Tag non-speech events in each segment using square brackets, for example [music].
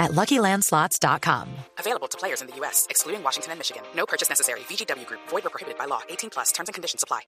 at LuckyLandSlots.com. Available to players in the U.S., excluding Washington and Michigan. No purchase necessary. VGW Group. Void or prohibited by law. 18 plus. Terms and conditions apply.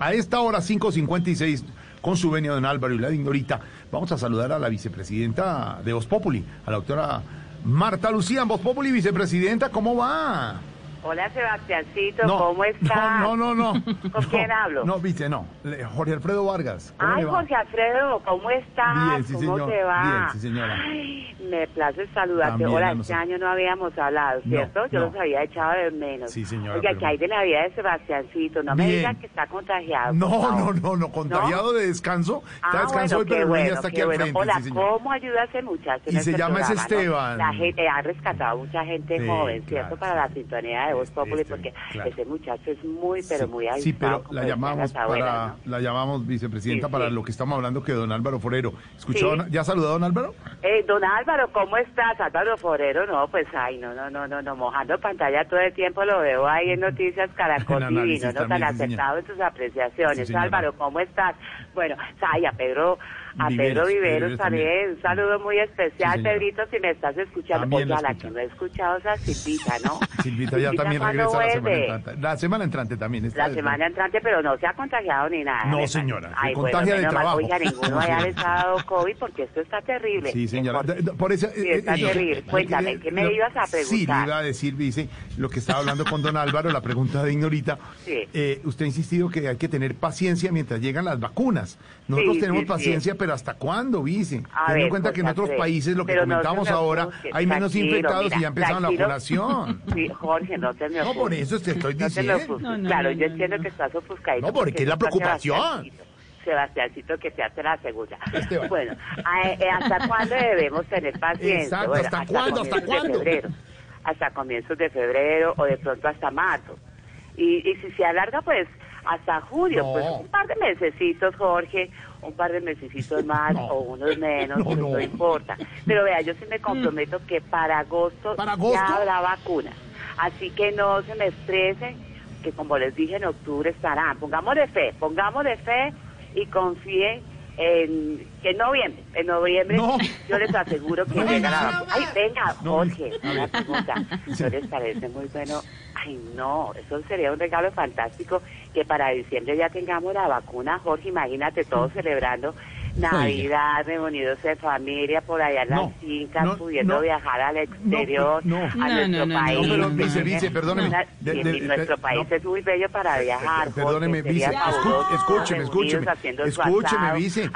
A esta hora 5.56, con su venia don Álvaro y la Ignorita, vamos a saludar a la vicepresidenta de Voz Populi, a la doctora Marta Lucía. Voz Populi, vicepresidenta, ¿cómo va? Hola Sebastiancito, ¿cómo estás? No, no, no. [laughs] ¿Con quién hablo? No, vice, no. Le- Jorge Alfredo Vargas. ¿cómo Ay? Jorge Alfredo, ¿cómo estás? Bien, sí, ¿Cómo señor. te va? Bien, sí, señora. Ay, me place saludarte. También Hola, a este año no habíamos hablado, No, ¿cierto? Yo no. los había echado de menos. Sí, señora, Oiga, pero- ¿qué hay de la vida de Sebastiancito? No me digas que está contagiado. No, no, no, no, contagiado de descanso. Está Ah, descanso bueno, hoy, pero bueno, está aquí al bueno. frente. Hola, sí. ¿cómo ayuda a ese muchacho Y se este llama programa, no? Esteban. La gente ha rescatado mucha gente joven, ¿cierto? Para la sintonía de Voz Este, Populi, este, porque claro. ese muchacho es muy, pero Sí, muy Sí, avispado, pero la llamamos abuelas, para, ¿no? la llamamos vicepresidenta Sí, para sí. lo que estamos hablando que don Álvaro Forero. ¿Escuchó? Sí. ¿Ya saludó a don Álvaro? Eh, don Álvaro, ¿cómo estás? Álvaro Forero, no, pues, ay, no, no, no, no, no, mojando pantalla todo el tiempo lo veo ahí en Noticias Caracol [laughs] análisis Divino, ¿no? Tan sí, acertado en sus apreciaciones. Sí. Álvaro, ¿cómo estás? Bueno, ay, a Pedro, a Viveros, Pedro Viveros Viveros también, también. un saludo muy especial, Sí. Pedrito, si me estás escuchando. También Oye, la a la escucha. que no he escuchado esa Silvita, ¿no? [laughs] Silvita ya [laughs] también ¿cuándo regresa la semana entrante. La semana entrante también. está La semana entrante, pero no se ha contagiado ni nada. No, señora, se Ay, contagia bueno, de trabajo. Oiga, ninguno [laughs] No, haya les ha dado COVID porque esto está terrible. Sí, señora. Por eso, Sí, está eh, eh, terrible. eh, Cuéntame, eh, ¿qué me lo- ibas a Sí, le preguntar? iba a decir, dice, lo que estaba hablando con don Álvaro, la pregunta de Ignorita. Sí. Eh, usted ha insistido que hay que tener paciencia mientras llegan las vacunas. Nosotros Sí, tenemos paciencia, pero ¿hasta cuándo, vice? Teniendo en cuenta que en otros países, lo que comentamos se me ahora, hay menos infectados y ya empezaron la vacunación. [laughs] Sí, Jorge, no te me No, por eso te estoy No te me diciendo. No, no, claro, no, yo no, entiendo no. que estás ofuscadito. No, porque es la preocupación. Sebastiancito. Que se hace la segunda. Esteban. Bueno, a- eh, ¿hasta cuándo debemos tener paciencia? Exacto, Bueno, ¿hasta cuándo? ¿Hasta comienzos de cuándo? febrero. Hasta comienzos de febrero o de pronto hasta marzo. Y, y si se alarga, pues hasta julio, No. pues un par de mesecitos, Jorge, un par de mesecitos más No. o unos menos, No, pues no. no importa. Pero vea, yo sí me comprometo que para agosto, ¿Para agosto? ya habrá vacuna. Así que no se me estresen, que como les dije en octubre estarán. Pongámosle fe, pongámosle fe y confíen en que en noviembre, en noviembre No. yo les aseguro que [laughs] No, llega la vacuna. Ay, venga, No, Jorge, una pregunta. [laughs] ¿No les parece muy bueno? Ay, no, eso sería un regalo fantástico que para diciembre ya tengamos la vacuna, Jorge, imagínate todos celebrando Navidad, reunidos en familia por allá en No, las fincas, no, pudiendo no. viajar al exterior, no. a No, nuestro no, no, país. No, pero no, vice, no. vice, perdóneme. Una- De- y- de- y nuestro de- país no. es muy bello para viajar. Perdóneme, vice, escúcheme, escúcheme, escúcheme, vice. sus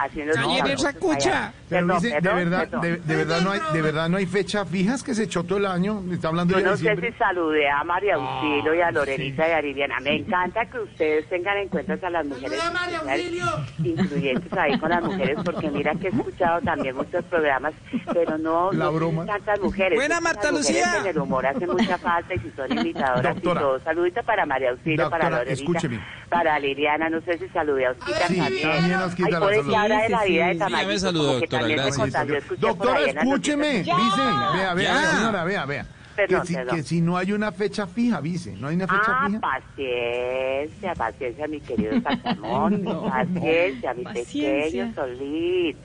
pero- de verdad, de, de verdad no hay, de verdad no hay fecha fijas que se echó todo el año. Está hablando Yo de no sé si saludé a María Auxilio y a Ah, Lorenita sí. y a Liliana. Me encanta que ustedes tengan en cuenta a las mujeres incluyentes ahí con las mujeres, [laughs] porque mira que he escuchado también muchos programas, pero no, La no broma. tantas mujeres. Buena, Marta Lucía. En el humor hace mucha falta y si son Doctora. y todo. Saludito para María Auxilio, para Doctora, escúcheme. para Liliana, no sé si saludé a Osquita Sí, también. también a Osquita Ay, la puede que saludé. habla de la Sí, vida sí, de sí. Tamayito, Ya me que doctora, también me gracias. Doctora, escúcheme, vice. Vea, vea, señora, vea, vea. Perdón, que, si, perdón. que si no hay una fecha fija, vice, no hay una fecha Ah, fija. paciencia, paciencia, mi querido [laughs] Saltamón. No. paciencia, mi Paciencia. pequeño Solín.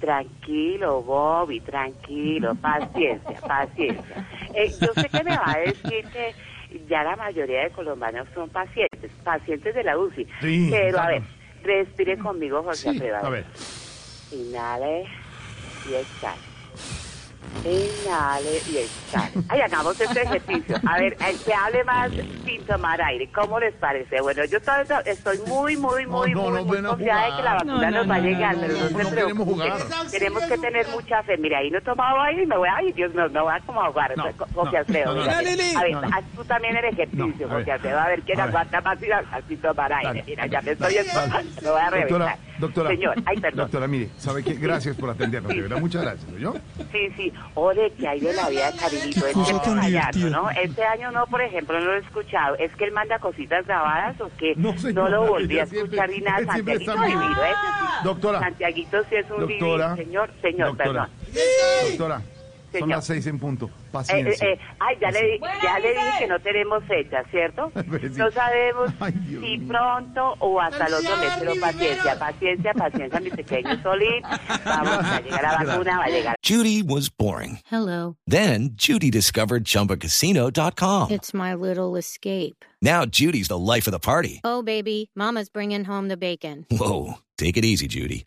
Tranquilo, Bobby, tranquilo, [laughs] paciencia, paciencia. Eh, yo sé que me va a decir que ya la mayoría de colombianos son pacientes, pacientes de la UCI. Sí, pero a ver, respire conmigo, José Sí, Alfredo. a ver. Inhale y exhale. Inhale y exhale. Ay, hagamos este ejercicio. A ver, el que hable más sin tomar aire, ¿cómo les parece? Bueno, yo estoy, estoy muy, muy, muy, No, no, muy, no muy confiada de que la vacuna No, nos no, va a no, llegar, no, pero no, no, no se preocupen. jugar. Tenemos que tener mucha fe. Mira, ahí no he tomado aire y me voy, ay, Dios mío, no va como a ahogar. No, José no, Alfredo, no, no, no. A ver, No, no. haz tú también el ejercicio, No. José Alfredo, a ver quién aguanta más y así tomar aire. Mira, ya me estoy lo voy a reventar. Doctora, doctora. Señor, ay, perdón. Doctora, mire, ¿sabe qué? Gracias por atendernos, de verdad, muchas gracias, ¿yo? Sí, sí. Ore, ¿qué hay de la vida de Carinito? Es cosa que tan fallando, divertida. ¿no? Este año no, por ejemplo, no lo he escuchado. ¿Es que él manda cositas grabadas o que No, lo volví a escuchar ni nada? Santiaguito divino, sí. Doctora. Santiaguito sí es un Doctora. divino. Señor, señor, Doctora. perdón. Doctora, son las seis en punto. Eh, eh, eh, ay, ya, le, di- ya le dije que no tenemos fecha, ¿cierto? [laughs] Sí. No sabemos Ay, si mío. pronto o hasta el otro mes, pero paciencia, paciencia, paciencia, mi pequeño Solín. [laughs] Vamos a llegar a la vacuna, va a llegar. Judy was boring. Hello. Then Judy discovered ChumbaCasino.com. It's my little escape. Now Judy's the life of the party. Oh, baby, Mama's bringing home the bacon. Whoa, take it easy, Judy.